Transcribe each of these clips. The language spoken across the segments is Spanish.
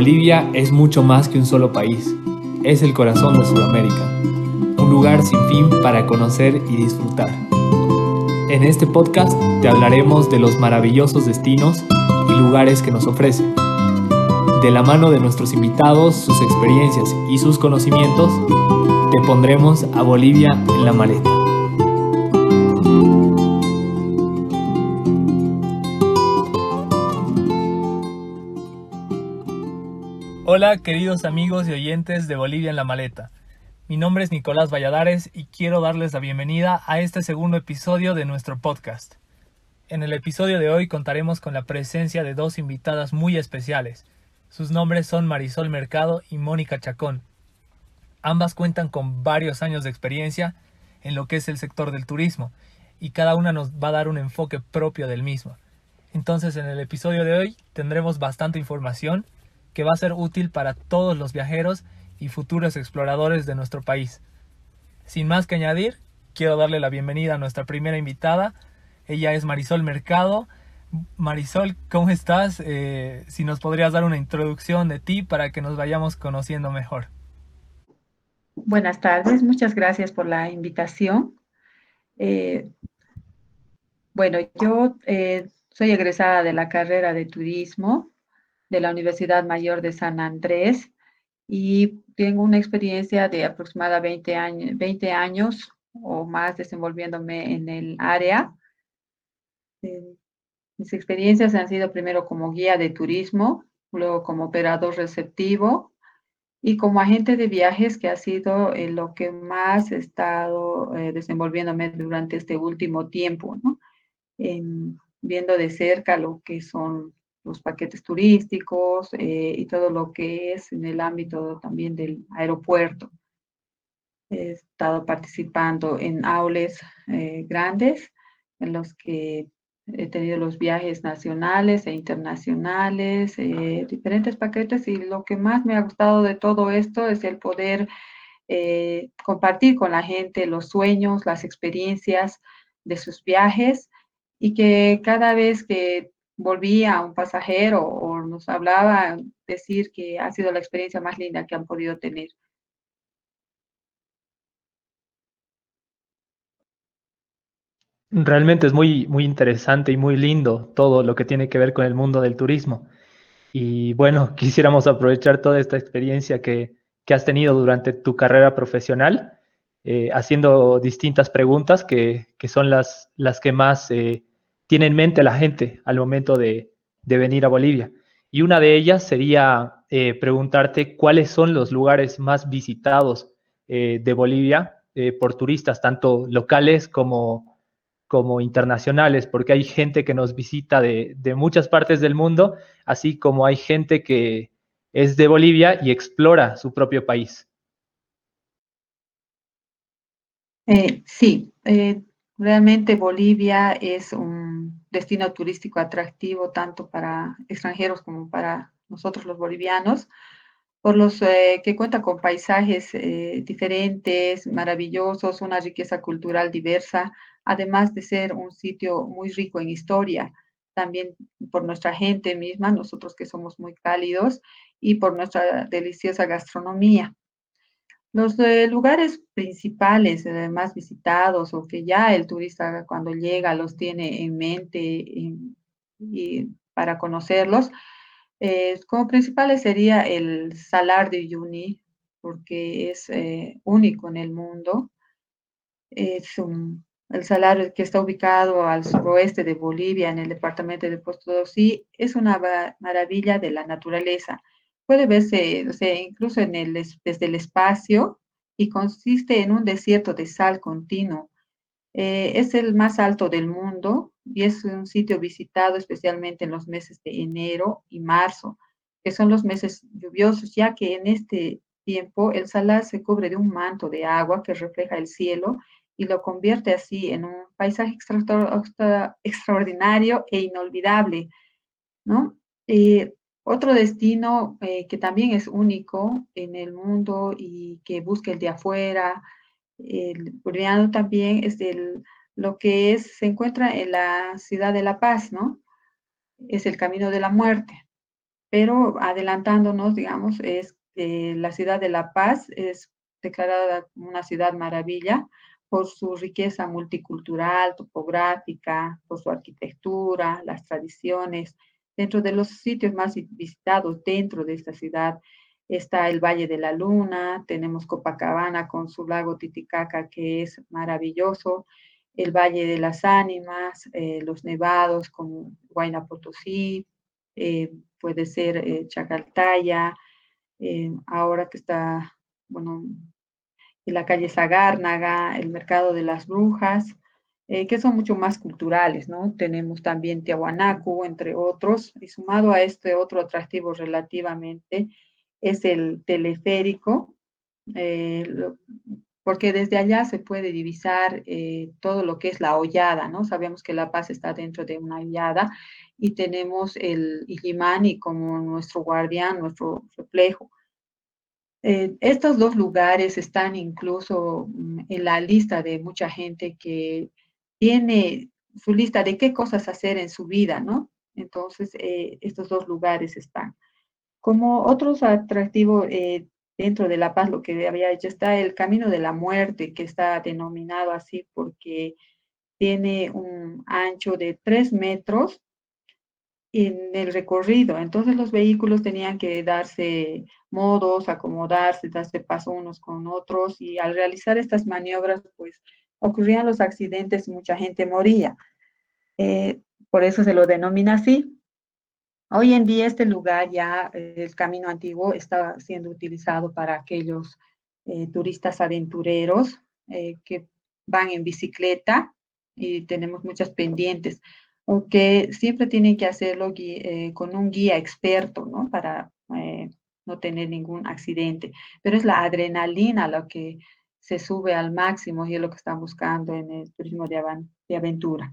Bolivia es mucho más que un solo país, es el corazón de Sudamérica, un lugar sin fin para conocer y disfrutar. En este podcast te hablaremos de los maravillosos destinos y lugares que nos ofrece. De la mano de nuestros invitados, sus experiencias y sus conocimientos, te pondremos a Bolivia en la maleta. Hola queridos amigos y oyentes de Bolivia en la Maleta. Mi nombre es Nicolás Valladares y quiero darles la bienvenida a este segundo episodio de nuestro podcast. En el episodio de hoy contaremos con la presencia de dos invitadas muy especiales. Sus nombres son Marisol Mercado y Mónica Chacón. Ambas cuentan con varios años de experiencia en lo que es el sector del turismo y cada una nos va a dar un enfoque propio del mismo. Entonces en el episodio de hoy tendremos bastante información que va a ser útil para todos los viajeros y futuros exploradores de nuestro país. Sin más que añadir, quiero darle la bienvenida a nuestra primera invitada. Ella es Marisol Mercado. Marisol, ¿cómo estás? Eh, si nos podrías dar una introducción de ti para que nos vayamos conociendo mejor. Buenas tardes, muchas gracias por la invitación. Eh, bueno, yo eh, soy egresada de la carrera de turismo de la Universidad Mayor de San Andrés y tengo una experiencia de aproximadamente 20 años, 20 años o más desenvolviéndome en el área. Eh, mis experiencias han sido primero como guía de turismo, luego como operador receptivo y como agente de viajes, que ha sido lo que más he estado eh, desenvolviéndome durante este último tiempo, ¿no? viendo de cerca lo que son los paquetes turísticos eh, y todo lo que es en el ámbito también del aeropuerto. He estado participando en aules eh, grandes en los que he tenido los viajes nacionales e internacionales, eh, diferentes paquetes y lo que más me ha gustado de todo esto es el poder compartir con la gente los sueños, las experiencias de sus viajes y que cada vez que volvía un pasajero o nos hablaba, decir que ha sido la experiencia más linda que han podido tener. Realmente es muy, muy interesante y muy lindo todo lo que tiene que ver con el mundo del turismo. Y bueno, quisiéramos aprovechar toda esta experiencia que, has tenido durante tu carrera profesional, eh, haciendo distintas preguntas que, son las, las que más eh, tiene en mente la gente al momento de, venir a Bolivia. Y una de ellas sería eh, preguntarte cuáles son los lugares más visitados eh, de Bolivia eh, por turistas, tanto locales como, internacionales, porque hay gente que nos visita de, de, muchas partes del mundo, así como hay gente que es de Bolivia y explora su propio país. sí, realmente Bolivia es un destino turístico atractivo tanto para extranjeros como para nosotros los bolivianos, por los eh, que cuenta con paisajes eh, diferentes, maravillosos, una riqueza cultural diversa, además de ser un sitio muy rico en historia, también por nuestra gente misma, nosotros que somos muy cálidos, y por nuestra deliciosa gastronomía. Los eh, lugares principales eh, más visitados o que ya el turista cuando llega los tiene en mente y, para conocerlos, eh, como principales sería el Salar de Uyuni, porque es único en el mundo. Es el salar que está ubicado al suroeste de Bolivia, en el departamento de Potosí, es una maravilla de la naturaleza puede verse, o sea, incluso en el, desde el espacio y consiste en un desierto de sal continuo. Eh, es el más alto del mundo y es un sitio visitado especialmente en los meses de enero y marzo, que son los meses lluviosos, ya que en este tiempo el salar se cubre de un manto de agua que refleja el cielo y lo convierte así en un paisaje extraordinario e inolvidable, ¿no? Eh, otro destino eh, que también es único en el mundo y que busca el de afuera, el también es el, lo que es, se encuentra en la ciudad de La Paz, ¿no? Es el camino de la muerte. pero adelantándonos, digamos, es que la ciudad de La Paz es declarada una ciudad maravilla por su riqueza multicultural, topográfica, por su arquitectura, las tradiciones. Dentro de los sitios más visitados dentro de esta ciudad está el Valle de la Luna, tenemos Copacabana con su lago Titicaca que es maravilloso, el Valle de las Ánimas, eh, los nevados como Huayna Potosí, eh, puede ser eh, Chacaltaya, ahora que está, bueno, en la calle Zagárnaga, el Mercado de las Brujas, que son mucho más culturales, ¿no? Tenemos también Tiahuanacu, entre otros, y sumado a este otro atractivo relativamente, es el teleférico, eh, porque desde allá se puede divisar eh, todo lo que es la hollada, ¿no? Sabemos que La Paz está dentro de una hollada y tenemos el Illimani como nuestro guardián, nuestro reflejo. Eh, estos dos lugares están incluso mm, en la lista de mucha gente que tiene su lista de qué cosas hacer en su vida, ¿no? Entonces, estos dos lugares están. Como otros atractivos eh, dentro de La Paz, lo que había hecho, está el Camino de la Muerte, que está denominado así porque tiene un ancho de tres metros en el recorrido. Entonces los vehículos tenían que darse modos, acomodarse, darse paso unos con otros y al realizar estas maniobras, pues ocurrían los accidentes y mucha gente moría. Eh, por eso se lo denomina así. Hoy en día este lugar ya, eh, el camino antiguo, está siendo utilizado para aquellos eh, turistas aventureros que van en bicicleta y tenemos muchas pendientes, aunque siempre tienen que hacerlo con un guía experto, ¿no? Para no tener ningún accidente. Pero es la adrenalina lo que se sube al máximo y es lo que están buscando en el turismo de, aventura.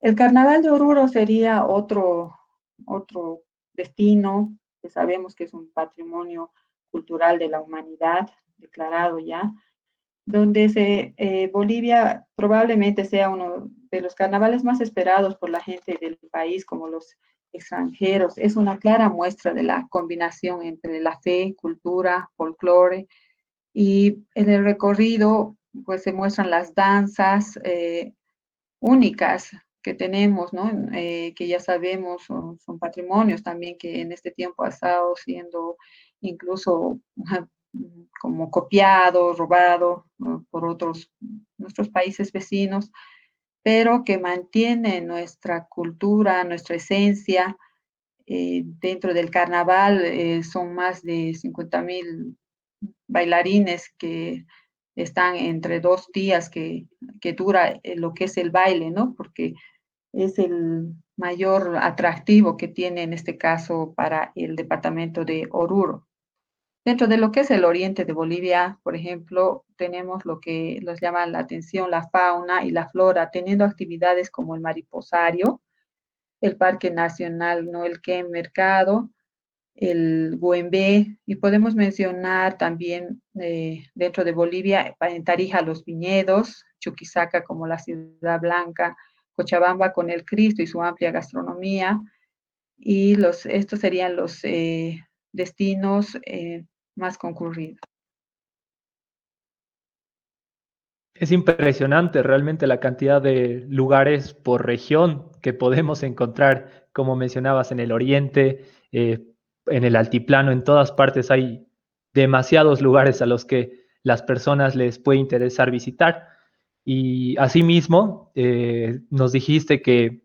El carnaval de Oruro sería otro, otro destino que sabemos que es un patrimonio cultural de la humanidad, declarado ya, donde se, eh, Bolivia probablemente sea uno de los carnavales más esperados por la gente del país, como los extranjeros. Es una clara muestra de la combinación entre la fe, cultura, folclore, y en el recorrido pues se muestran las danzas eh, únicas que tenemos, ¿no? Eh, que ya sabemos son, patrimonios también que en este tiempo ha estado siendo incluso como copiado, robado por otros, nuestros países vecinos, pero que mantiene nuestra cultura, nuestra esencia. Eh, dentro del carnaval son más de 50 mil bailarines que están entre dos días que, que dura lo que es el baile, ¿no? Porque es el mayor atractivo que tiene en este caso para el departamento de Oruro. Dentro de lo que es el oriente de Bolivia, por ejemplo, tenemos lo que nos llama la atención la fauna y la flora, teniendo actividades como el mariposario, el Parque Nacional Noel Mercado, el Güembe, y podemos mencionar también eh, dentro de Bolivia, en Tarija, los viñedos, Chuquisaca como la Ciudad Blanca, Cochabamba con el Cristo y su amplia gastronomía. Y los, estos serían los eh, destinos eh, más concurridos. Es impresionante realmente la cantidad de lugares por región que podemos encontrar, como mencionabas, en el oriente, eh, en el altiplano, en todas partes hay demasiados lugares a los que las personas les puede interesar visitar. Y asimismo, eh, nos dijiste que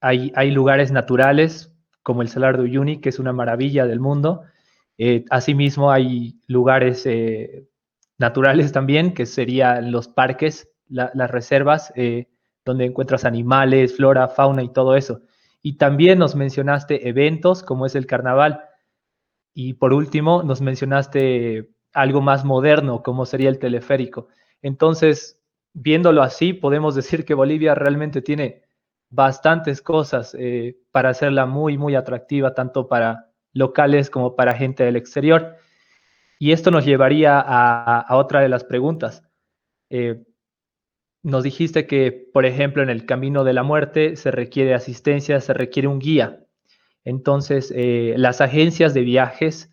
hay, hay, lugares naturales como el Salar de Uyuni, que es una maravilla del mundo. Eh, asimismo, hay lugares eh, naturales también, que serían los parques, las reservas, donde encuentras animales, flora, fauna y todo eso. Y también nos mencionaste eventos como es el carnaval. Y por último, nos mencionaste algo más moderno, como sería el teleférico. Entonces, viéndolo así, podemos decir que Bolivia realmente tiene bastantes cosas eh, para hacerla muy, muy atractiva, tanto para locales como para gente del exterior. Y esto nos llevaría a, otra de las preguntas. Eh, nos dijiste que, por ejemplo, en el camino de la muerte se requiere asistencia, se requiere un guía. Entonces, eh, las agencias de viajes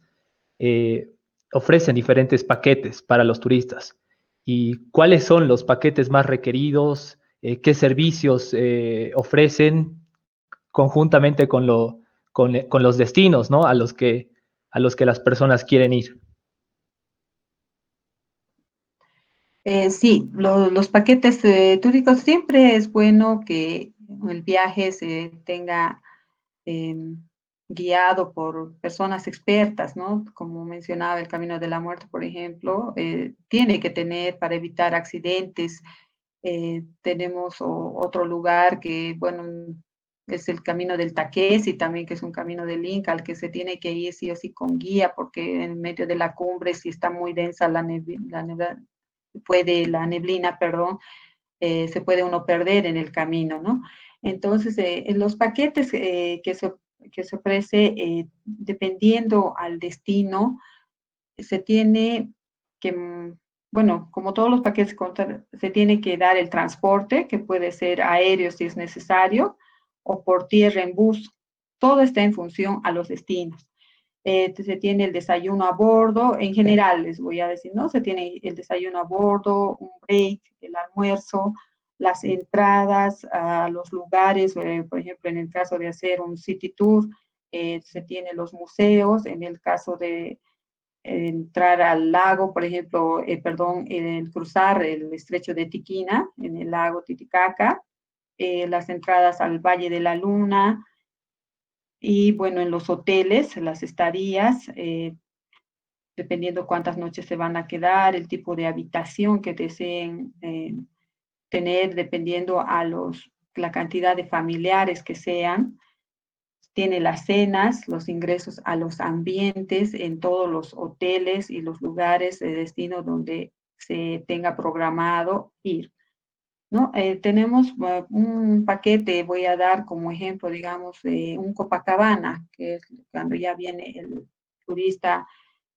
eh, ofrecen diferentes paquetes para los turistas. ¿Y cuáles son los paquetes más requeridos? Eh, ¿Qué servicios ofrecen conjuntamente con, con, los destinos ¿no? a, los que, a los que las personas quieren ir? sí, los paquetes turísticos siempre es bueno que el viaje se tenga Em, guiado por personas expertas, ¿no? Como mencionaba el Camino de la Muerte, por ejemplo, eh, tiene que tener para evitar accidentes. Eh, tenemos otro lugar que, bueno, es el Camino del y también que es un camino del Inca al que se tiene que ir sí o sí con guía, porque en medio de la cumbre, si está muy densa la, neblina, la puede, la neblina, perdón, eh, se puede uno perder en el camino, ¿no? Entonces, eh, los paquetes eh, que, se, que se ofrece, eh, dependiendo al destino, se tiene que, mm, bueno, como todos los paquetes, se tiene que dar el transporte, que puede ser aéreo si es necesario, o por tierra en bus. Todo está en función a los destinos. se tiene el desayuno a bordo, en general les voy a decir, ¿no? Se tiene el desayuno a bordo, un break, el almuerzo, las entradas a los lugares, eh, por ejemplo, en el caso de hacer un city tour, eh, se tienen los museos, en el caso de entrar al lago, por ejemplo, eh, perdón, el cruzar el estrecho de Tiquina, en el lago Titicaca, las entradas al Valle de la Luna, y bueno, en los hoteles, las estadías, dependiendo cuántas noches se van a quedar, el tipo de habitación que deseen tener dependiendo a los, la cantidad de familiares que sean. Tiene las cenas, los ingresos a los ambientes en todos los hoteles y los lugares de destino donde se tenga programado ir. ¿no? Eh, tenemos eh, un paquete, voy a dar como ejemplo, digamos, de un Copacabana, que es cuando ya viene el turista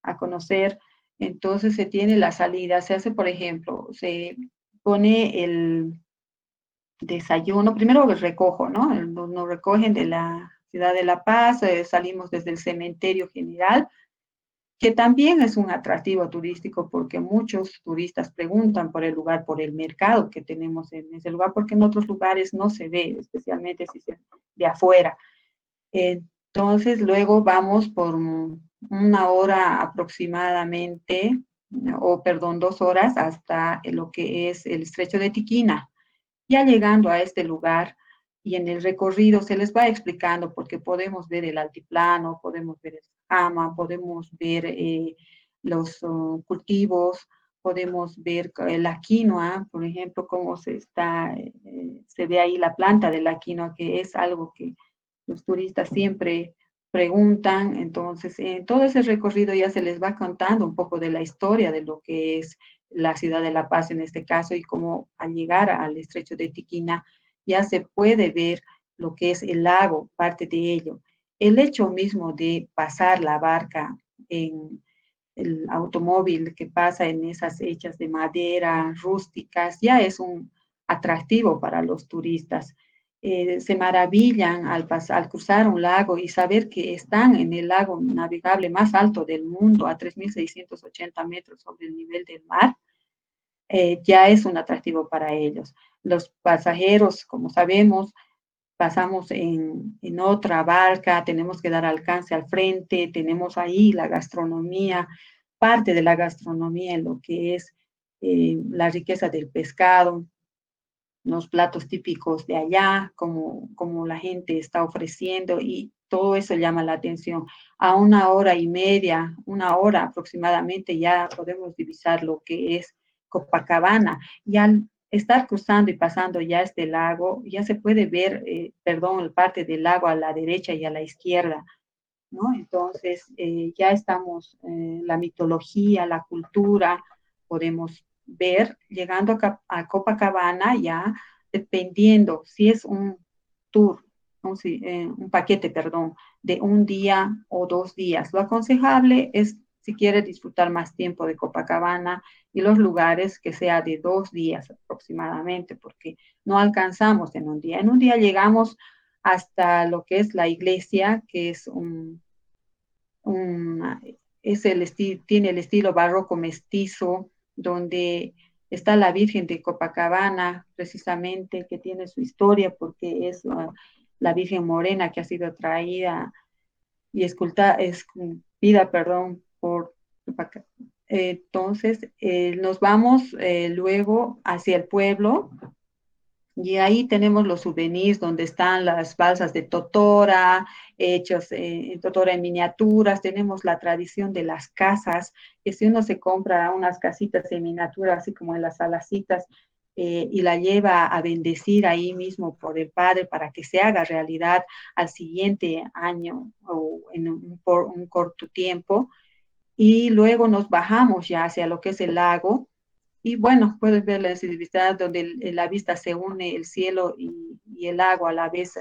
a conocer, entonces se tiene la salida, se hace, por ejemplo, se pone el desayuno, primero recojo, ¿no? Nos recogen de la ciudad de La Paz, eh, salimos desde el cementerio general, que también es un atractivo turístico porque muchos turistas preguntan por el lugar, por el mercado que tenemos en ese lugar, porque en otros lugares no se ve, especialmente si es de afuera. Entonces, luego vamos por una hora aproximadamente o perdón, dos horas hasta lo que es el estrecho de Tiquina. Ya llegando a este lugar y en el recorrido se les va explicando porque podemos ver el altiplano, podemos ver el ama, podemos ver eh, los oh, cultivos, podemos ver la quinoa, por ejemplo, cómo se está, eh, se ve ahí la planta de la quinoa, que es algo que los turistas siempre preguntan, entonces en todo ese recorrido ya se les va contando un poco de la historia de lo que es la ciudad de La Paz en este caso y cómo al llegar al estrecho de Tiquina ya se puede ver lo que es el lago, parte de ello. El hecho mismo de pasar la barca en el automóvil que pasa en esas hechas de madera rústicas ya es un atractivo para los turistas. Eh, se maravillan al, al cruzar un lago y saber que están en el lago navegable más alto del mundo, a 3.680 metros sobre el nivel del mar, eh, ya es un atractivo para ellos. Los pasajeros, como sabemos, pasamos en, en, otra barca, tenemos que dar alcance al frente, tenemos ahí la gastronomía, parte de la gastronomía en lo que es eh, la riqueza del pescado, los platos típicos de allá, como, como la gente está ofreciendo y todo eso llama la atención. A una hora y media, una hora aproximadamente, ya podemos divisar lo que es Copacabana. Y al estar cruzando y pasando ya este lago, ya se puede ver, eh, perdón, parte del lago a la derecha y a la izquierda. ¿no? Entonces, eh, ya estamos, eh, la mitología, la cultura, podemos ver llegando a, Copacabana ya dependiendo si es un tour, un, eh, un paquete, perdón, de un día o dos días. Lo aconsejable es si quiere disfrutar más tiempo de Copacabana y los lugares que sea de dos días aproximadamente, porque no alcanzamos en un día. En un día llegamos hasta lo que es la iglesia, que es un, es el tiene el estilo barroco mestizo, donde está la Virgen de Copacabana, precisamente, que tiene su historia porque es uh, la Virgen Morena que ha sido traída y esculpida, perdón, por entonces, eh, nos vamos eh, luego hacia el pueblo y ahí tenemos los souvenirs donde están las balsas de Totora, hechos en Totora en miniaturas. Tenemos la tradición de las casas, que si uno se compra unas casitas en miniatura, así como en las salacitas, eh, y la lleva a bendecir ahí mismo por el Padre para que se haga realidad al siguiente año o en un, por un corto tiempo. Y luego nos bajamos ya hacia lo que es el lago y bueno, puedes ver la visibilidad donde la vista se une el cielo y, el agua a la vez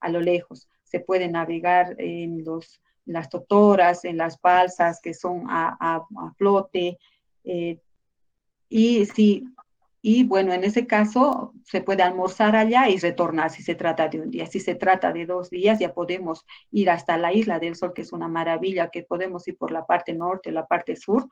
a, lo lejos. Se puede navegar en los, las totoras, en las balsas que son a, flote. Eh, y sí, y bueno, en ese caso se puede almorzar allá y retornar si se trata de un día. Si se trata de dos días, ya podemos ir hasta la isla del Sol, que es una maravilla, que podemos ir por la parte norte, la parte sur,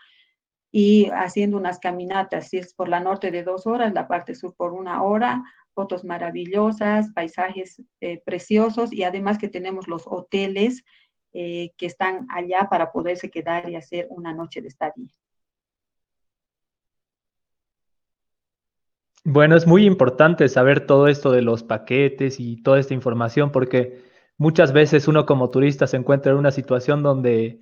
y haciendo unas caminatas, si es por la norte de dos horas, la parte sur por una hora, fotos maravillosas, paisajes eh, preciosos y además que tenemos los hoteles eh, que están allá para poderse quedar y hacer una noche de estadía. Bueno, es muy importante saber todo esto de los paquetes y toda esta información porque muchas veces uno como turista se encuentra en una situación donde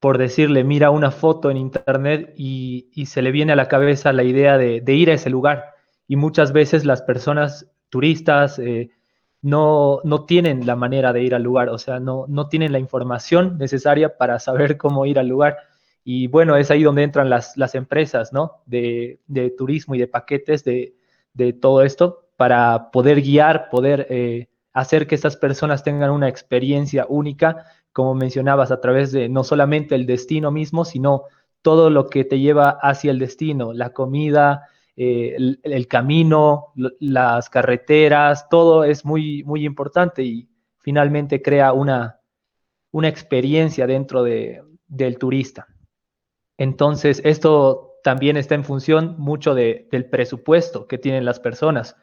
por decirle, mira una foto en internet y, se le viene a la cabeza la idea de, ir a ese lugar. Y muchas veces las personas turistas eh, no, no, tienen la manera de ir al lugar, o sea, no, no tienen la información necesaria para saber cómo ir al lugar. Y bueno, es ahí donde entran las, las empresas, ¿no? De, turismo y de paquetes de, todo esto para poder guiar, poder eh, hacer que estas personas tengan una experiencia única como mencionabas, a través de no solamente el destino mismo, sino todo lo que te lleva hacia el destino, la comida, eh, el, camino, las carreteras, todo es muy, muy importante y finalmente crea una, una experiencia dentro de, del turista. Entonces, esto también está en función mucho del presupuesto que tienen las personas,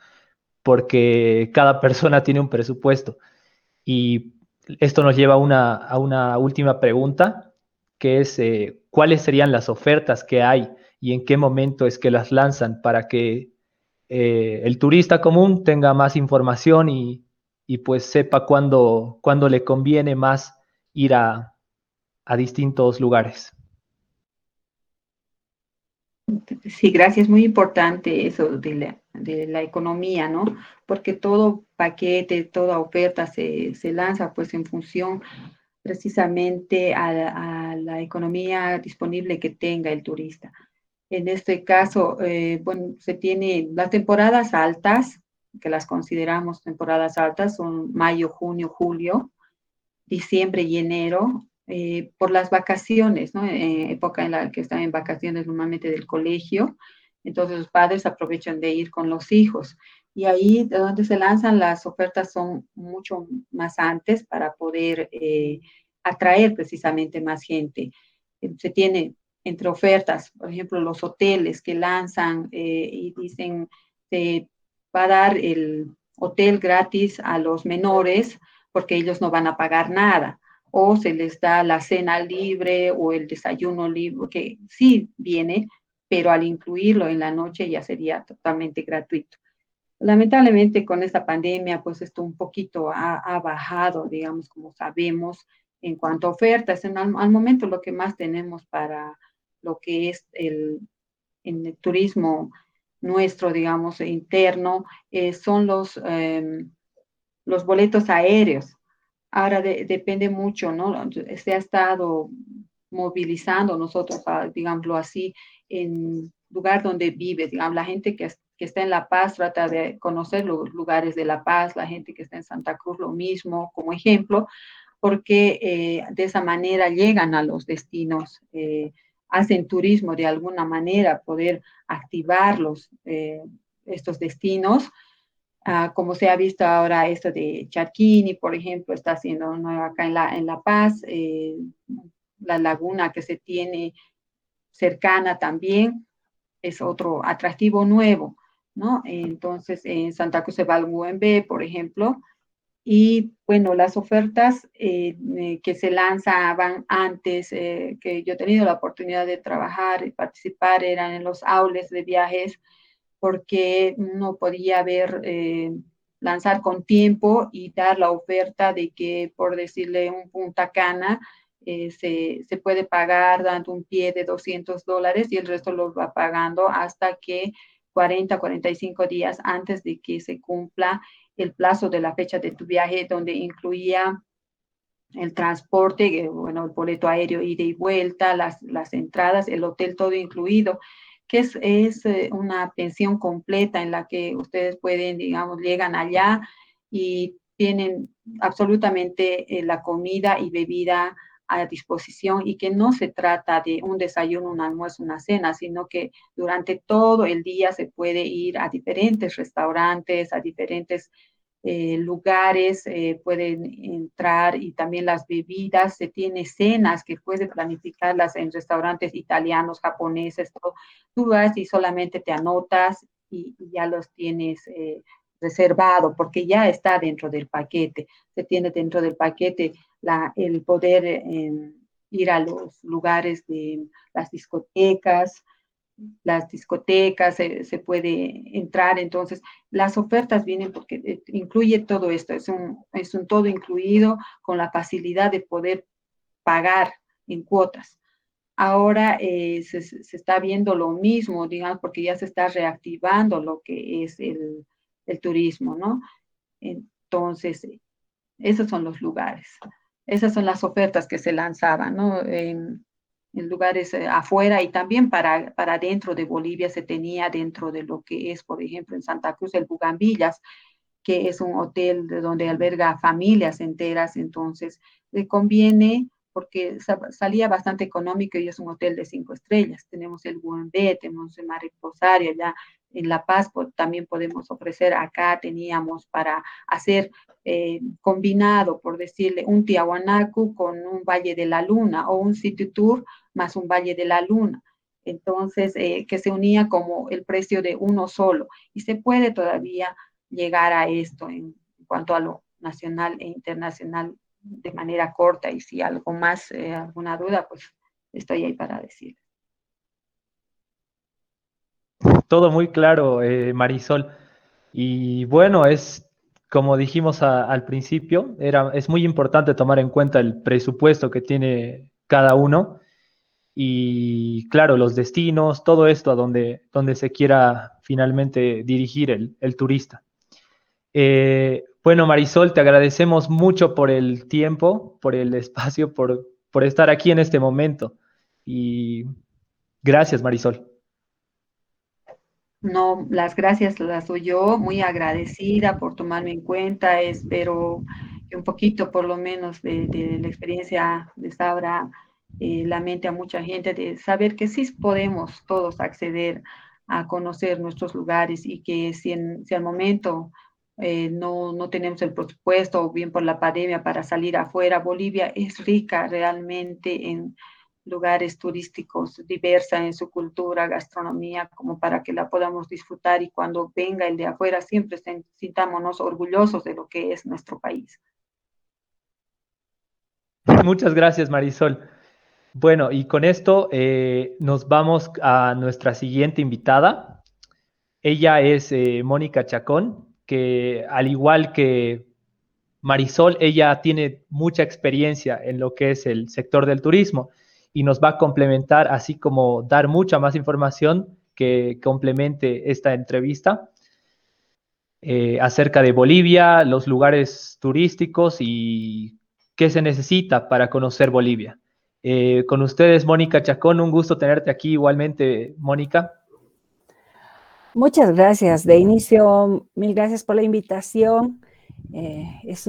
porque cada persona tiene un presupuesto. Y esto nos lleva a una, última pregunta, que es eh, cuáles serían las ofertas que hay y en qué momento es que las lanzan para que eh, el turista común tenga más información y, pues sepa cuándo, le conviene más ir a, distintos lugares. Sí, gracias. Muy importante eso de la, economía, ¿no? Porque todo paquete, toda oferta se, lanza pues en función precisamente a, la economía disponible que tenga el turista. En este caso, eh, bueno, se tiene las temporadas altas, que las consideramos temporadas altas, son mayo, junio, julio, diciembre y enero, eh, por las vacaciones, ¿no? época en la que están en vacaciones normalmente del colegio, entonces los padres aprovechan de ir con los hijos. Y ahí de donde se lanzan las ofertas son mucho más antes para poder eh, atraer precisamente más gente. Se tiene entre ofertas, por ejemplo, los hoteles que lanzan eh, y dicen, se va a dar el hotel gratis a los menores porque ellos no van a pagar nada o se les da la cena libre o el desayuno libre, que sí viene, pero al incluirlo en la noche ya sería totalmente gratuito. Lamentablemente con esta pandemia, pues esto un poquito ha, bajado, digamos, como sabemos, en cuanto a ofertas. En, al, momento lo que más tenemos para lo que es el, en el turismo nuestro, digamos, interno, eh, son los, em, los boletos aéreos. Ahora depende mucho, ¿no? Se ha estado movilizando nosotros, digámoslo así, en lugar donde vive, digamos, la gente que, que está en La Paz trata de conocer los lugares de La Paz, la gente que está en Santa Cruz lo mismo, como ejemplo, porque eh, de esa manera llegan a los destinos, eh, hacen turismo de alguna manera, poder activarlos, eh, estos destinos. Ah, como se ha visto ahora esto de Charquini, por ejemplo, está haciendo nuevo acá en La, en la Paz, eh, la laguna que se tiene cercana también es otro atractivo nuevo, ¿no? Entonces, en Santa Cruz de Valmuembe, por ejemplo, y bueno, las ofertas eh, eh, que se lanzaban antes, que yo he tenido la oportunidad de trabajar y participar, eran en los aules de viajes porque no podía ver, eh, lanzar con tiempo y dar la oferta de que, por decirle, un Punta Cana eh, se, se, puede pagar dando un pie de 200 dólares y el resto lo va pagando hasta que 40, 45 días antes de que se cumpla el plazo de la fecha de tu viaje, donde incluía el transporte, bueno, el boleto aéreo ida y vuelta, las, las entradas, el hotel todo incluido que es, es eh, una pensión completa en la que ustedes pueden, digamos, llegan allá y tienen absolutamente eh, la comida y bebida a disposición y que no se trata de un desayuno, un almuerzo, una cena, sino que durante todo el día se puede ir a diferentes restaurantes, a diferentes eh, lugares eh, pueden entrar y también las bebidas, se tiene cenas que puede planificarlas en restaurantes italianos, japoneses, todo. tú vas y solamente te anotas y, ya los tienes eh, reservado porque ya está dentro del paquete, se tiene dentro del paquete la, el poder ir a los lugares de las discotecas, las discotecas, se, puede entrar. Entonces, las ofertas vienen porque eh, incluye todo esto, es un, es un todo incluido con la facilidad de poder pagar en cuotas. Ahora eh, se, se, está viendo lo mismo, digamos, porque ya se está reactivando lo que es el, el turismo, ¿no? Entonces, esos son los lugares. Esas son las ofertas que se lanzaban, ¿no? En lugares eh, afuera y también para, para dentro de Bolivia se tenía dentro de lo que es, por ejemplo, en Santa Cruz el Bugambillas, que es un hotel de donde alberga familias enteras, entonces le conviene porque salía bastante económico y es un hotel de cinco estrellas. Tenemos el B, tenemos el Mariposario, ya en La Paz también podemos ofrecer, acá teníamos para hacer eh, combinado, por decirle, un Tiahuanacu con un Valle de la Luna o un City Tour más un Valle de la Luna. Entonces, eh, que se unía como el precio de uno solo. Y se puede todavía llegar a esto en, cuanto a lo nacional e internacional de manera corta. Y si algo más, eh, alguna duda, pues estoy ahí para decir. Todo muy claro, eh, Marisol. Y bueno, es como dijimos al principio, era, es muy importante tomar en cuenta el presupuesto que tiene cada uno y claro, los destinos, todo esto a donde, donde se quiera finalmente dirigir el, el turista. Eh, bueno, Marisol, te agradecemos mucho por el tiempo, por el espacio, por, por estar aquí en este momento. Y gracias, Marisol. No, las gracias las doy yo, muy agradecida por tomarme en cuenta. Espero que un poquito, por lo menos, de, de la experiencia de Sabra eh, la mente a mucha gente de saber que sí podemos todos acceder a conocer nuestros lugares y que si, en, si al momento eh, no, no tenemos el presupuesto o bien por la pandemia para salir afuera, Bolivia es rica realmente en lugares turísticos, diversa en su cultura, gastronomía, como para que la podamos disfrutar y cuando venga el de afuera siempre sintámonos orgullosos de lo que es nuestro país. Muchas gracias, Marisol. Bueno, y con esto eh, nos vamos a nuestra siguiente invitada. Ella es eh, Mónica Chacón, que al igual que Marisol, ella tiene mucha experiencia en lo que es el sector del turismo y nos va a complementar, así como dar mucha más información que complemente esta entrevista eh, acerca de Bolivia, los lugares turísticos y qué se necesita para conocer Bolivia. Eh, con ustedes, Mónica Chacón, un gusto tenerte aquí igualmente, Mónica. Muchas gracias. De inicio, mil gracias por la invitación. Eh, es,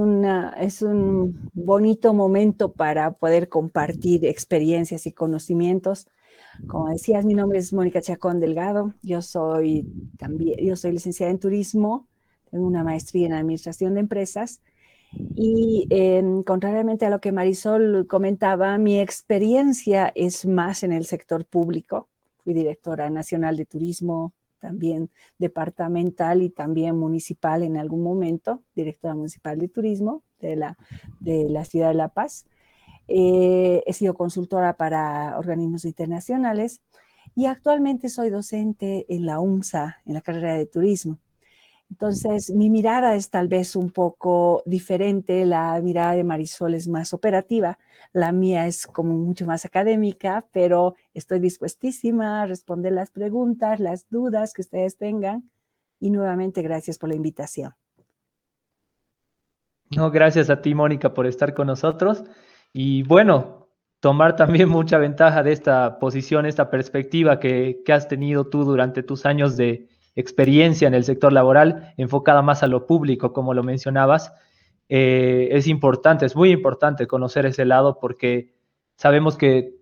es un bonito momento para poder compartir experiencias y conocimientos. Como decías, mi nombre es Mónica Chacón Delgado. Yo soy también, yo soy licenciada en turismo, tengo una maestría en administración de empresas y em, contrariamente a lo que Marisol comentaba, mi experiencia es más en el sector público. Fui directora nacional de turismo, también departamental y también municipal en algún momento, directora municipal de turismo de la, de la ciudad de La Paz. Eh, he sido consultora para organismos internacionales y actualmente soy docente en la UMSA, en la carrera de turismo. Entonces, mi mirada es tal vez un poco diferente, la mirada de Marisol es más operativa, la mía es como mucho más académica, pero estoy dispuestísima a responder las preguntas, las dudas que ustedes tengan y nuevamente gracias por la invitación. No, gracias a ti, Mónica, por estar con nosotros y bueno, tomar también mucha ventaja de esta posición, esta perspectiva que, que has tenido tú durante tus años de, experiencia en el sector laboral enfocada más a lo público, como lo mencionabas, eh, es importante, es muy importante conocer ese lado porque sabemos que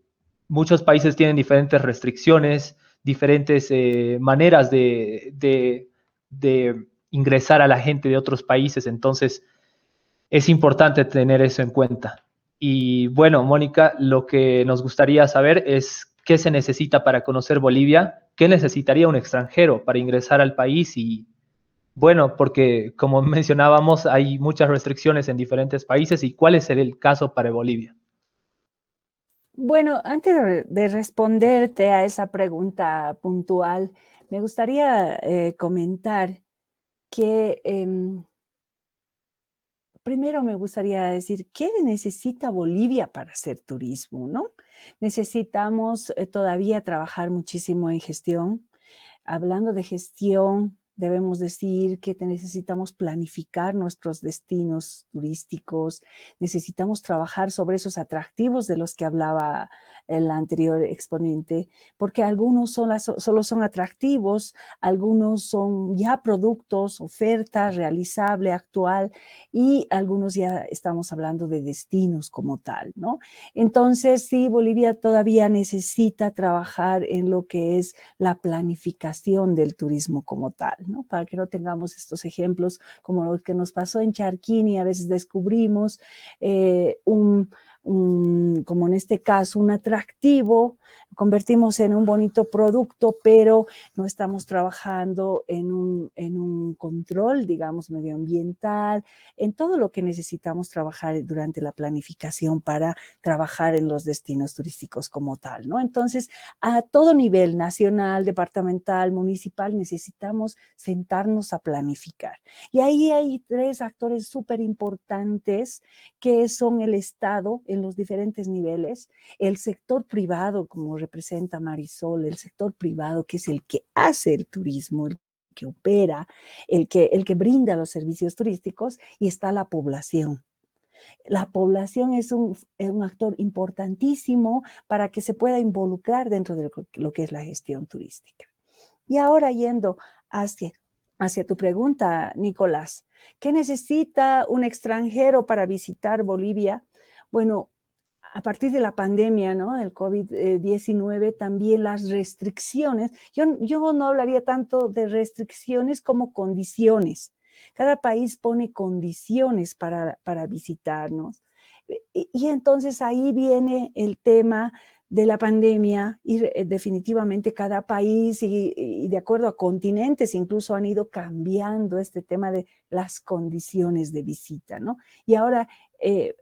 muchos países tienen diferentes restricciones, diferentes eh, maneras de, de ingresar a la gente de otros países, entonces es importante tener eso en cuenta. Y bueno, Mónica, lo que nos gustaría saber es qué se necesita para conocer Bolivia, qué necesitaría un extranjero para ingresar al país y bueno, porque como mencionábamos, hay muchas restricciones en diferentes países y cuál es el caso para Bolivia. Bueno, antes de responderte a esa pregunta puntual, me gustaría eh, comentar que em, primero me gustaría decir, ¿qué necesita Bolivia para hacer turismo? ¿no? Necesitamos eh, todavía trabajar muchísimo en gestión. Hablando de gestión, debemos decir que necesitamos planificar nuestros destinos turísticos, necesitamos trabajar sobre esos atractivos de los que hablaba el anterior exponente, porque algunos solo son atractivos, algunos son ya productos, oferta realizable, actual, y algunos ya estamos hablando de destinos como tal, ¿no? Entonces, sí, Bolivia todavía necesita trabajar en lo que es la planificación del turismo como tal, ¿no? Para que no tengamos estos ejemplos como lo que nos pasó en Charquini, a veces descubrimos eh, un como en este caso, un atractivo convertimos en un bonito producto, pero no estamos trabajando en un, en un control, digamos, medioambiental, en todo lo que necesitamos trabajar durante la planificación para trabajar en los destinos turísticos como tal, ¿no? Entonces, a todo nivel, nacional, departamental, municipal, necesitamos sentarnos a planificar. Y ahí hay tres actores súper importantes que son el Estado en los diferentes niveles, el sector privado, como representa Marisol, el sector privado, que es el que hace el turismo, el que opera, el que, el que brinda los servicios turísticos, y está la población. La población es un, un, actor importantísimo para que se pueda involucrar dentro de lo que es la gestión turística. Y ahora yendo hacia, hacia tu pregunta, Nicolás, ¿qué necesita un extranjero para visitar Bolivia? Bueno, a partir de la pandemia, ¿no? El COVID-19, también las restricciones. Yo, yo no hablaría tanto de restricciones como condiciones. Cada país pone condiciones para, para visitarnos. Y, entonces ahí viene el tema de la pandemia y eh, definitivamente cada país y, de acuerdo a continentes incluso han ido cambiando este tema de las condiciones de visita, ¿no? Y ahora eh,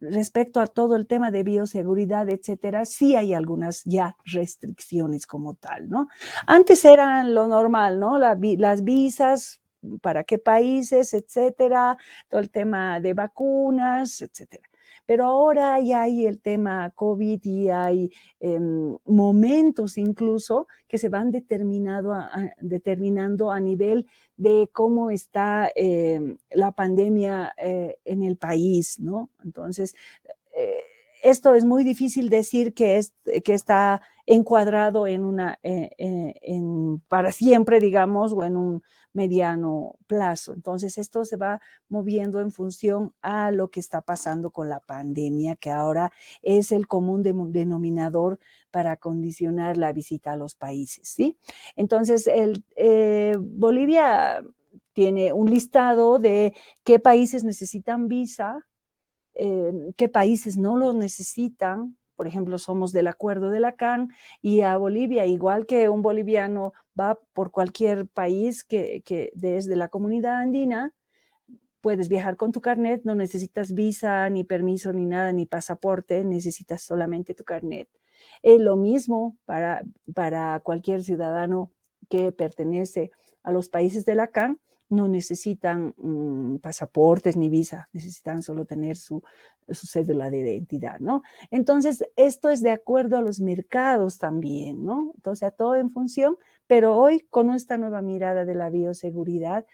respecto a todo el tema de bioseguridad, etcétera, sí hay algunas ya restricciones como tal, ¿no? Antes eran lo normal, ¿no? las visas, para qué países, etcétera, todo el tema de vacunas, etcétera. Pero ahora ya hay el tema COVID y hay em, momentos incluso que se van determinado determinando a nivel de cómo está em, la pandemia eh, en el país, ¿no? Entonces, eh, esto es muy difícil decir que, es, que está encuadrado en una, eh, en, para siempre, digamos, o en un mediano plazo. Entonces, esto se va moviendo en función a lo que está pasando con la pandemia, que ahora es el común denominador para condicionar la visita a los países, ¿sí? Entonces, el, eh, Bolivia tiene un listado de qué países necesitan visa, eh, qué países no lo necesitan. Por ejemplo, somos del acuerdo de la CAN y a Bolivia, igual que un boliviano va por cualquier país que, que desde la comunidad andina, puedes viajar con tu carnet, no necesitas visa, ni permiso, ni nada, ni pasaporte, necesitas solamente tu carnet. Es lo mismo para, para cualquier ciudadano que pertenece a los países de la CAN, no necesitan mm, pasaportes ni visa, necesitan solo tener su, su, cédula de identidad, ¿no? Entonces, esto es de acuerdo a los mercados también, ¿no? Entonces, todo en función, pero hoy con esta nueva mirada de la bioseguridad,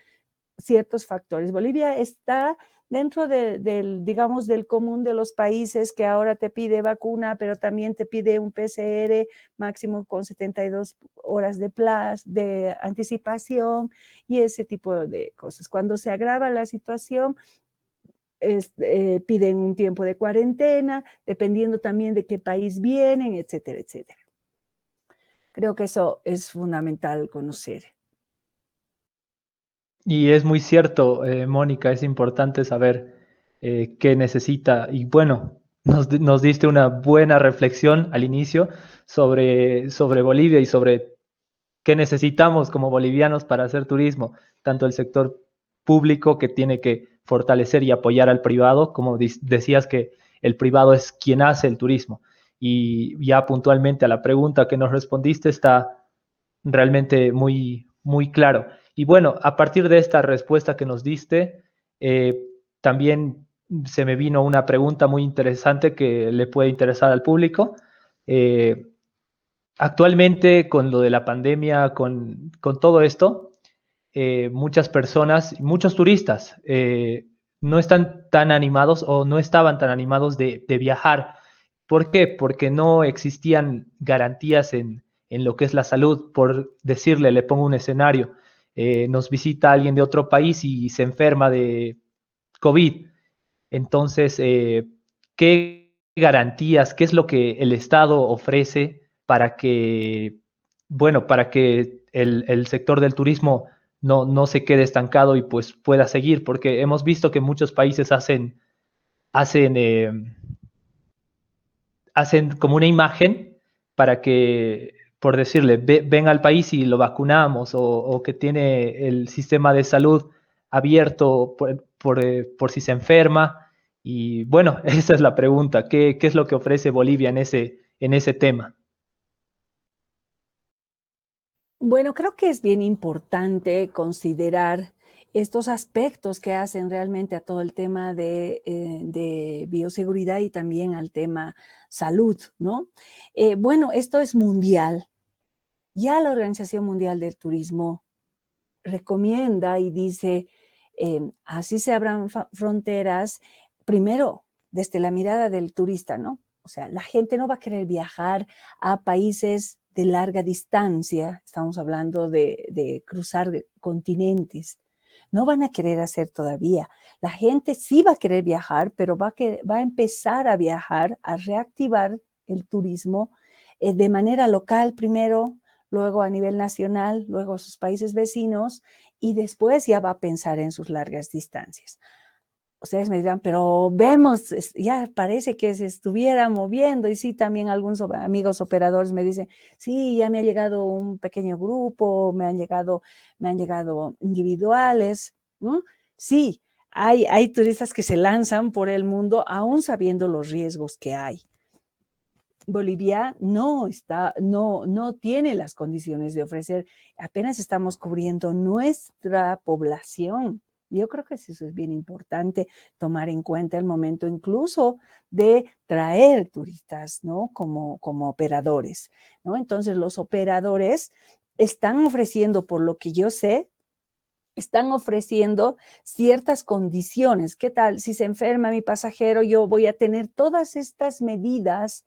ciertos factores. Bolivia está dentro del, digamos, del común de los países que ahora te pide vacuna, pero también te pide un PCR máximo con 72 horas de, plazo, de anticipación y ese tipo de cosas. Cuando se agrava la situación, eh, piden un tiempo de cuarentena, dependiendo también de qué país vienen, etcétera, etcétera. Creo que eso es fundamental conocer. Y es muy cierto, eh, Mónica, es importante saber eh, qué necesita. Y bueno, nos, diste una buena reflexión al inicio sobre, sobre Bolivia y sobre qué necesitamos como bolivianos para hacer turismo, tanto el sector público que tiene que fortalecer y apoyar al privado, como decías que el privado es quien hace el turismo. Y ya puntualmente a la pregunta que nos respondiste está realmente muy, muy claro. Y bueno, a partir de esta respuesta que nos diste, eh, también se me vino una pregunta muy interesante que le puede interesar al público. Eh, actualmente, con lo de la pandemia, con, todo esto, eh, muchas personas, muchos turistas, no están tan animados o no estaban tan animados de, viajar. ¿Por qué? Porque no existían garantías en, en, lo que es la salud. Por decirle, le pongo un escenario. Eh, nos visita alguien de otro país y se enferma de COVID. Entonces, eh, ¿qué garantías, qué es lo que el Estado ofrece para que, bueno, para que el, sector del turismo no, no, se quede estancado y pues pueda seguir? Porque hemos visto que muchos países hacen, hacen, eh, hacen como una imagen para que por decirle, ven al país y lo vacunamos o, que tiene el sistema de salud abierto eh, por, si se enferma. Y bueno, esa es la pregunta, ¿qué, es lo que ofrece Bolivia en ese, en ese tema? Bueno, creo que es bien importante considerar estos aspectos que hacen realmente a todo el tema de, eh, bioseguridad y también al tema salud, ¿no? Eh, bueno, esto es mundial. Ya la Organización Mundial del Turismo recomienda y dice, em, así se abran fronteras, primero desde la mirada del turista, ¿no? O sea, la gente no va a querer viajar a países de larga distancia, estamos hablando de, cruzar continentes, no van a querer hacer todavía. La gente sí va a querer viajar, pero va a, empezar a viajar, a reactivar el turismo eh, de manera local primero, luego a nivel nacional, luego a sus países vecinos y después ya va a pensar en sus largas distancias. Ustedes me dirán, pero vemos, ya parece que se estuviera moviendo y sí, también algunos amigos operadores me dicen, sí, ya me ha llegado un pequeño grupo, me han llegado, me han llegado individuales, Sí, hay, hay turistas que se lanzan por el mundo aún sabiendo los riesgos que hay. Bolivia no está, no, no tiene las condiciones de ofrecer, apenas estamos cubriendo nuestra población. Yo creo que eso es bien importante tomar en cuenta el momento incluso de traer turistas, ¿no? Como, como operadores, ¿no? Entonces los operadores están ofreciendo, por lo que yo sé, están ofreciendo ciertas condiciones. ¿Qué tal? Si se enferma mi pasajero, yo voy a tener todas estas medidas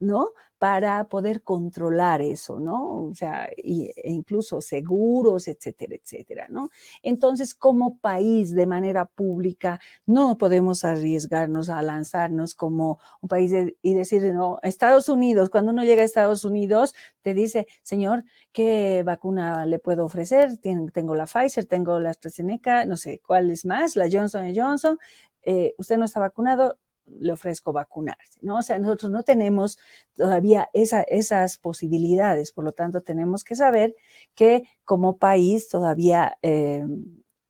¿no? para poder controlar eso, ¿no? O sea, e incluso seguros, etcétera, etcétera, ¿no? Entonces, como país, de manera pública, no podemos arriesgarnos a lanzarnos como un país y decir, no, Estados Unidos, cuando uno llega a Estados Unidos, te dice, señor, ¿qué vacuna le puedo ofrecer? Tengo la Pfizer, tengo la AstraZeneca, no sé cuál es más, la Johnson Johnson. Eh, usted no está vacunado, le ofrezco vacunarse, ¿no? O sea, nosotros no tenemos todavía esas posibilidades, por lo tanto tenemos que saber que como país todavía eh,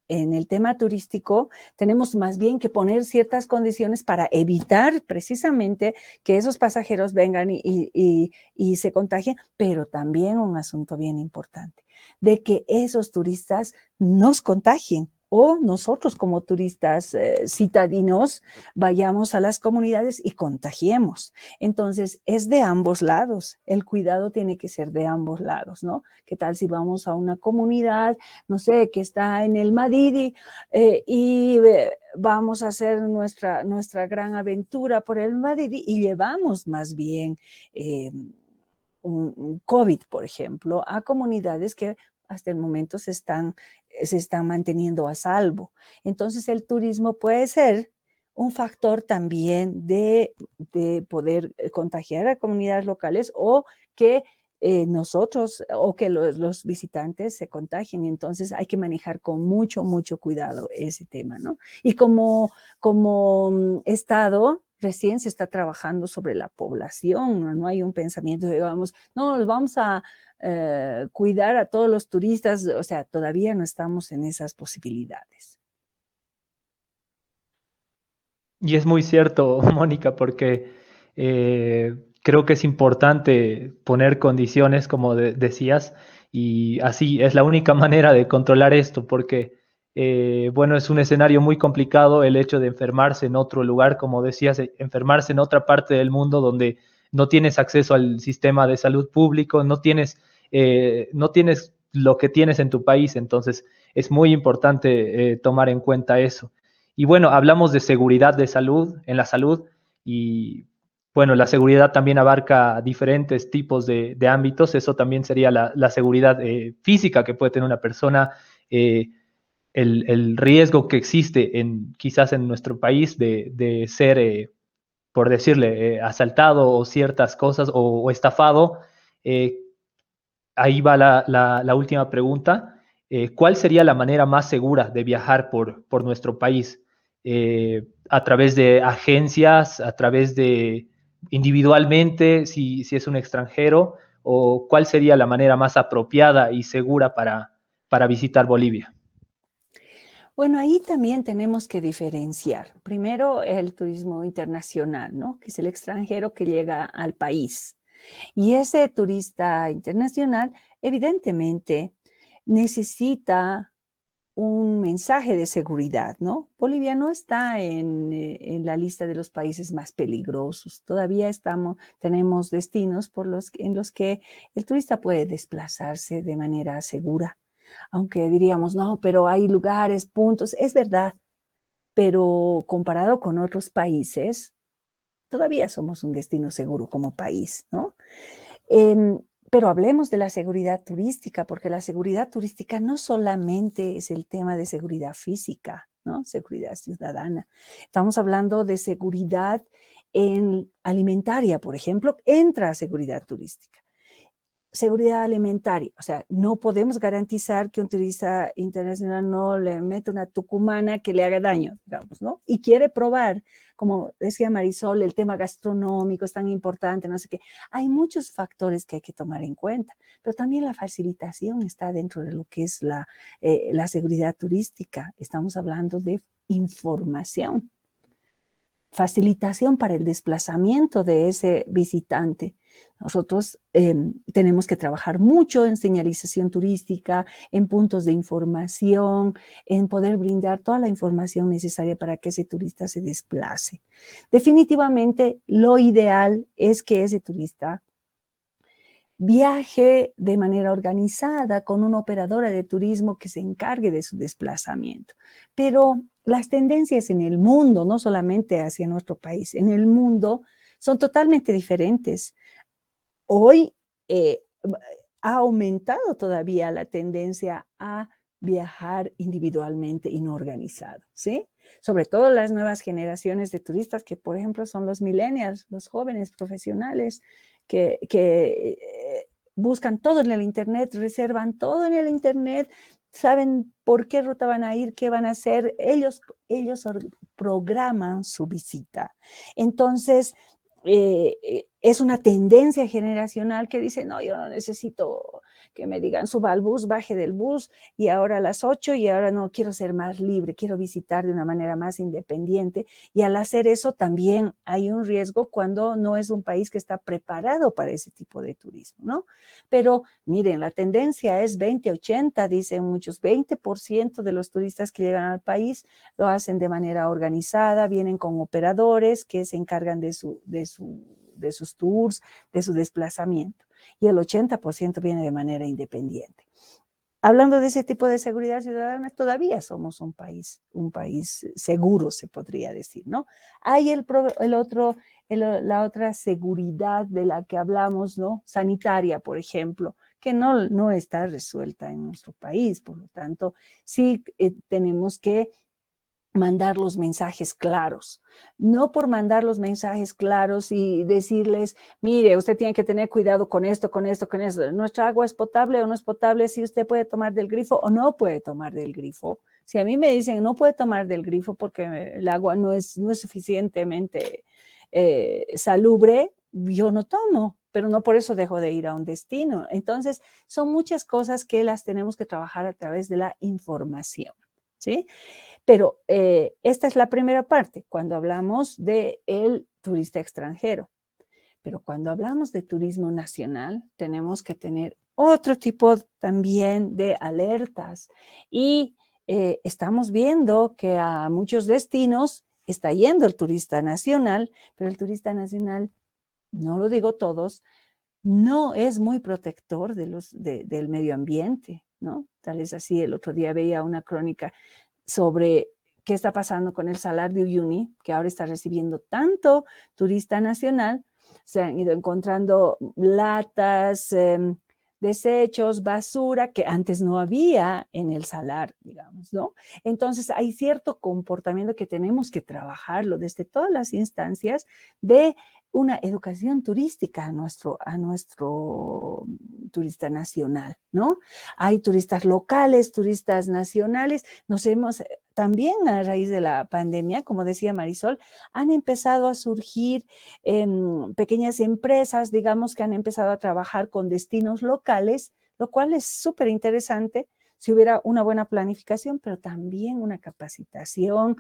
en el tema turístico tenemos más bien que poner ciertas condiciones para evitar precisamente que esos pasajeros vengan y se contagien, pero también un asunto bien importante, de que esos turistas nos contagien o nosotros como turistas eh, citadinos vayamos a las comunidades y contagiemos. Entonces, es de ambos lados. El cuidado tiene que ser de ambos lados, ¿no? ¿Qué tal si vamos a una comunidad, no sé, que está en el Madidi eh, y eh, vamos a hacer nuestra, nuestra gran aventura por el Madidi y llevamos más bien... un COVID, por ejemplo, a comunidades que hasta el momento se están se están manteniendo a salvo. Entonces el turismo puede ser un factor también de, poder eh, contagiar a comunidades locales o que eh, nosotros o que los, visitantes se contagien. Entonces hay que manejar con mucho, mucho cuidado ese tema, ¿no? Y como, como mm, Estado, recién se está trabajando sobre la población, no, hay un pensamiento de, vamos, no, vamos a, eh, cuidar a todos los turistas, o sea, todavía no estamos en esas posibilidades. Y es muy cierto, Mónica, porque eh, creo que es importante poner condiciones, como decías, y así es la única manera de controlar esto, porque, eh, bueno, es un escenario muy complicado el hecho de enfermarse en otro lugar, como decías, enfermarse en otra parte del mundo donde no tienes acceso al sistema de salud público, no tienes, eh, no tienes lo que tienes en tu país, entonces es muy importante eh, tomar en cuenta eso. Y bueno, hablamos de seguridad de salud, en la salud, y bueno, la seguridad también abarca diferentes tipos de, ámbitos, eso también sería la, seguridad eh, física que puede tener una persona, el, el, riesgo que existe en, quizás en nuestro país de, de ser por decirle, eh, asaltado o ciertas cosas o, estafado. Eh, ahí va la, última pregunta. Eh, ¿Cuál sería la manera más segura de viajar por, por nuestro país? ¿A través de agencias, a través de individualmente, si, si, es un extranjero? ¿O cuál sería la manera más apropiada y segura para, para visitar Bolivia? Bueno, ahí también tenemos que diferenciar. Primero, el turismo internacional, ¿no? Que es el extranjero que llega al país. Y ese turista internacional, evidentemente, necesita un mensaje de seguridad, ¿no? Bolivia no está en, eh, en, la lista de los países más peligrosos. Todavía estamos, tenemos destinos por los, en los que el turista puede desplazarse de manera segura aunque diríamos, no, pero hay lugares, puntos, es verdad, pero comparado con otros países, todavía somos un destino seguro como país, ¿no? Em, pero hablemos de la seguridad turística, porque la seguridad turística no solamente es el tema de seguridad física, ¿no? Seguridad ciudadana. Estamos hablando de seguridad en alimentaria, por ejemplo, entra a seguridad turística seguridad alimentaria. O sea, no podemos garantizar que un turista internacional no le meta una tucumana que le haga daño, digamos, ¿no? Y quiere probar, como decía Marisol, el tema gastronómico es tan importante, no sé qué. Hay muchos factores que hay que tomar en cuenta, pero también la facilitación está dentro de lo que es la, eh, la seguridad turística. Estamos hablando de información, facilitación para el desplazamiento de ese visitante nosotros em, tenemos que trabajar mucho en señalización turística, en puntos de información, en poder brindar toda la información necesaria para que ese turista se desplace. Definitivamente, lo ideal es que ese turista viaje de manera organizada con una operadora de turismo que se encargue de su desplazamiento. Pero las tendencias en el mundo, no solamente hacia nuestro país, en el mundo, son totalmente diferentes hoy eh, ha aumentado todavía la tendencia a viajar individualmente y no organizado, ¿sí? Sobre todo las nuevas generaciones de turistas que, por ejemplo, son los millennials, los jóvenes profesionales que, que eh, buscan todo en el Internet, reservan todo en el Internet, saben por qué ruta van a ir, qué van a hacer, ellos, ellos programan su visita. Entonces, eh, eh, es una tendencia generacional que dice, no, yo no necesito que me digan, suba al bus, baje del bus y ahora a las 8 y ahora no quiero ser más libre, quiero visitar de una manera más independiente. Y al hacer eso también hay un riesgo cuando no es un país que está preparado para ese tipo de turismo, ¿no? Pero miren, la tendencia es 20-80, dicen muchos, 20% de los turistas que llegan al país lo hacen de manera organizada, vienen con operadores que se encargan de, su, de, su, de sus tours, de su desplazamiento y el 80% viene de manera independiente. Hablando de ese tipo de seguridad ciudadana, todavía somos un país, un país seguro, se podría decir, ¿no? Hay el, otro, la otra seguridad de la que hablamos, ¿no? Sanitaria, por ejemplo, que no, no está resuelta en nuestro país. Por lo tanto, sí eh, tenemos que mandar los mensajes claros. No por mandar los mensajes claros y decirles, mire, usted tiene que tener cuidado con esto, con esto, con esto. Nuestra agua es potable o no es potable, si usted puede tomar del grifo o no puede tomar del grifo. Si a mí me dicen, no puede tomar del grifo porque el agua no es, no es suficientemente eh, salubre, yo no tomo, pero no por eso dejo de ir a un destino. Entonces, son muchas cosas que las tenemos que trabajar a través de la información. ¿Sí? Pero eh, esta es la primera parte, cuando hablamos del el turista extranjero. Pero cuando hablamos de turismo nacional, tenemos que tener otro tipo también de alertas. Y eh, estamos viendo que a muchos destinos está yendo el turista nacional, pero el turista nacional, no lo digo todos, no es muy protector de los, del medio ambiente, ¿no? Tal vez así, el otro día veía una crónica sobre qué está pasando con el Salar de Uyuni, que ahora está recibiendo tanto turista nacional. Se han ido encontrando latas, em, desechos, basura que antes no había en el salar, digamos, ¿no? Entonces hay cierto comportamiento que tenemos que trabajarlo desde todas las instancias de una educación turística a nuestro, a nuestro turista nacional, ¿no? Hay turistas locales, turistas nacionales. Nos hemos, eh, también a raíz de la pandemia, como decía Marisol, han empezado a surgir pequeñas empresas, digamos, que han empezado a trabajar con destinos locales, lo cual es súper interesante si hubiera una buena planificación, pero también una capacitación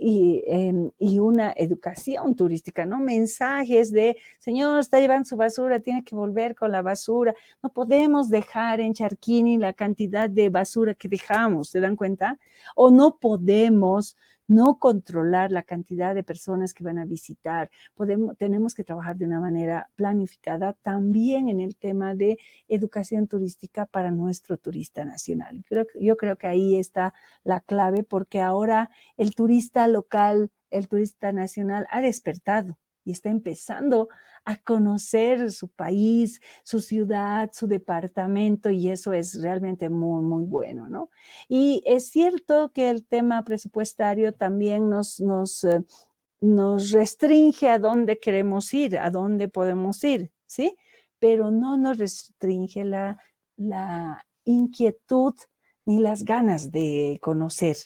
em, y, una educación turística, ¿no? Mensajes de, señor, está llevando su basura, tiene que volver con la basura. No podemos dejar en Charquini la cantidad de basura que dejamos, ¿se dan cuenta? O no podemos no controlar la cantidad de personas que van a visitar. Podemos, tenemos que trabajar de una manera planificada también en el tema de educación turística para nuestro turista nacional. yo creo que ahí está la clave porque ahora el turista local, el turista nacional ha despertado y está empezando a conocer su país, su ciudad, su departamento y eso es realmente muy, muy bueno, ¿no? Y es cierto que el tema presupuestario también nos, nos, eh, nos restringe a dónde queremos ir, a dónde podemos ir, ¿sí? Pero no nos restringe la, la inquietud ni las ganas de conocer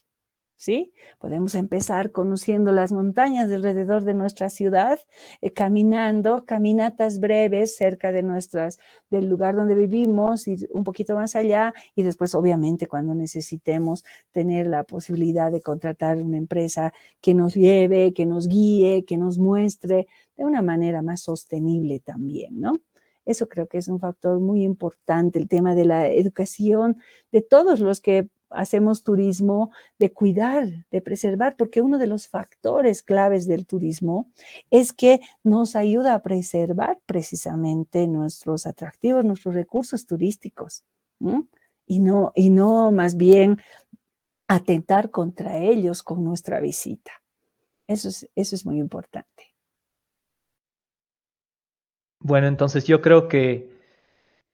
¿sí? Podemos empezar conociendo las montañas alrededor de nuestra ciudad, eh, caminando, caminatas breves cerca de nuestras, del lugar donde vivimos y un poquito más allá, y después obviamente cuando necesitemos tener la posibilidad de contratar una empresa que nos lleve, que nos guíe, que nos muestre de una manera más sostenible también, ¿no? Eso creo que es un factor muy importante, el tema de la educación de todos los que hacemos turismo, de cuidar, de preservar, porque uno de los factores claves del turismo es que nos ayuda a preservar precisamente nuestros atractivos, nuestros recursos turísticos, y, no, y no más bien atentar contra ellos con nuestra visita. Eso es, eso es muy importante. Bueno, entonces yo creo que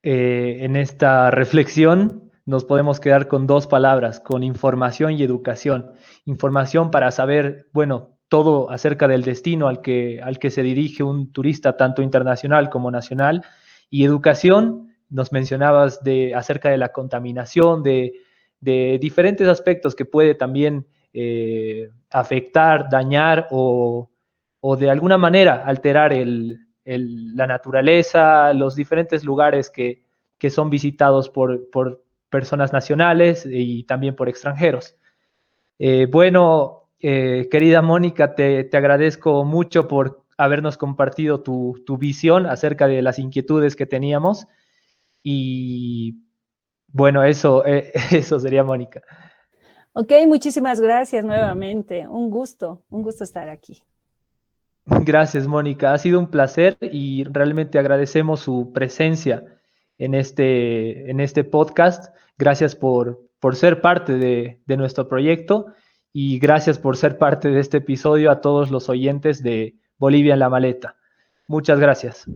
eh, en esta reflexión nos podemos quedar con dos palabras, con información y educación. Información para saber, bueno, todo acerca del destino al que, al que se dirige un turista, tanto internacional como nacional, y educación, nos mencionabas de, acerca de la contaminación, de, diferentes aspectos que puede también eh, afectar, dañar o, de alguna manera alterar la naturaleza, los diferentes lugares que, son visitados por, personas nacionales y también por extranjeros. Eh, bueno, eh, querida Mónica, te, agradezco mucho por habernos compartido tu, visión acerca de las inquietudes que teníamos. Y bueno, eso, eh, eso sería Mónica. Ok, muchísimas gracias nuevamente. Un gusto, un gusto estar aquí. Gracias, Mónica. Ha sido un placer y realmente agradecemos su presencia en este, en este podcast. Gracias por, por ser parte de, de nuestro proyecto y gracias por ser parte de este episodio a todos los oyentes de Bolivia en la maleta. Muchas gracias.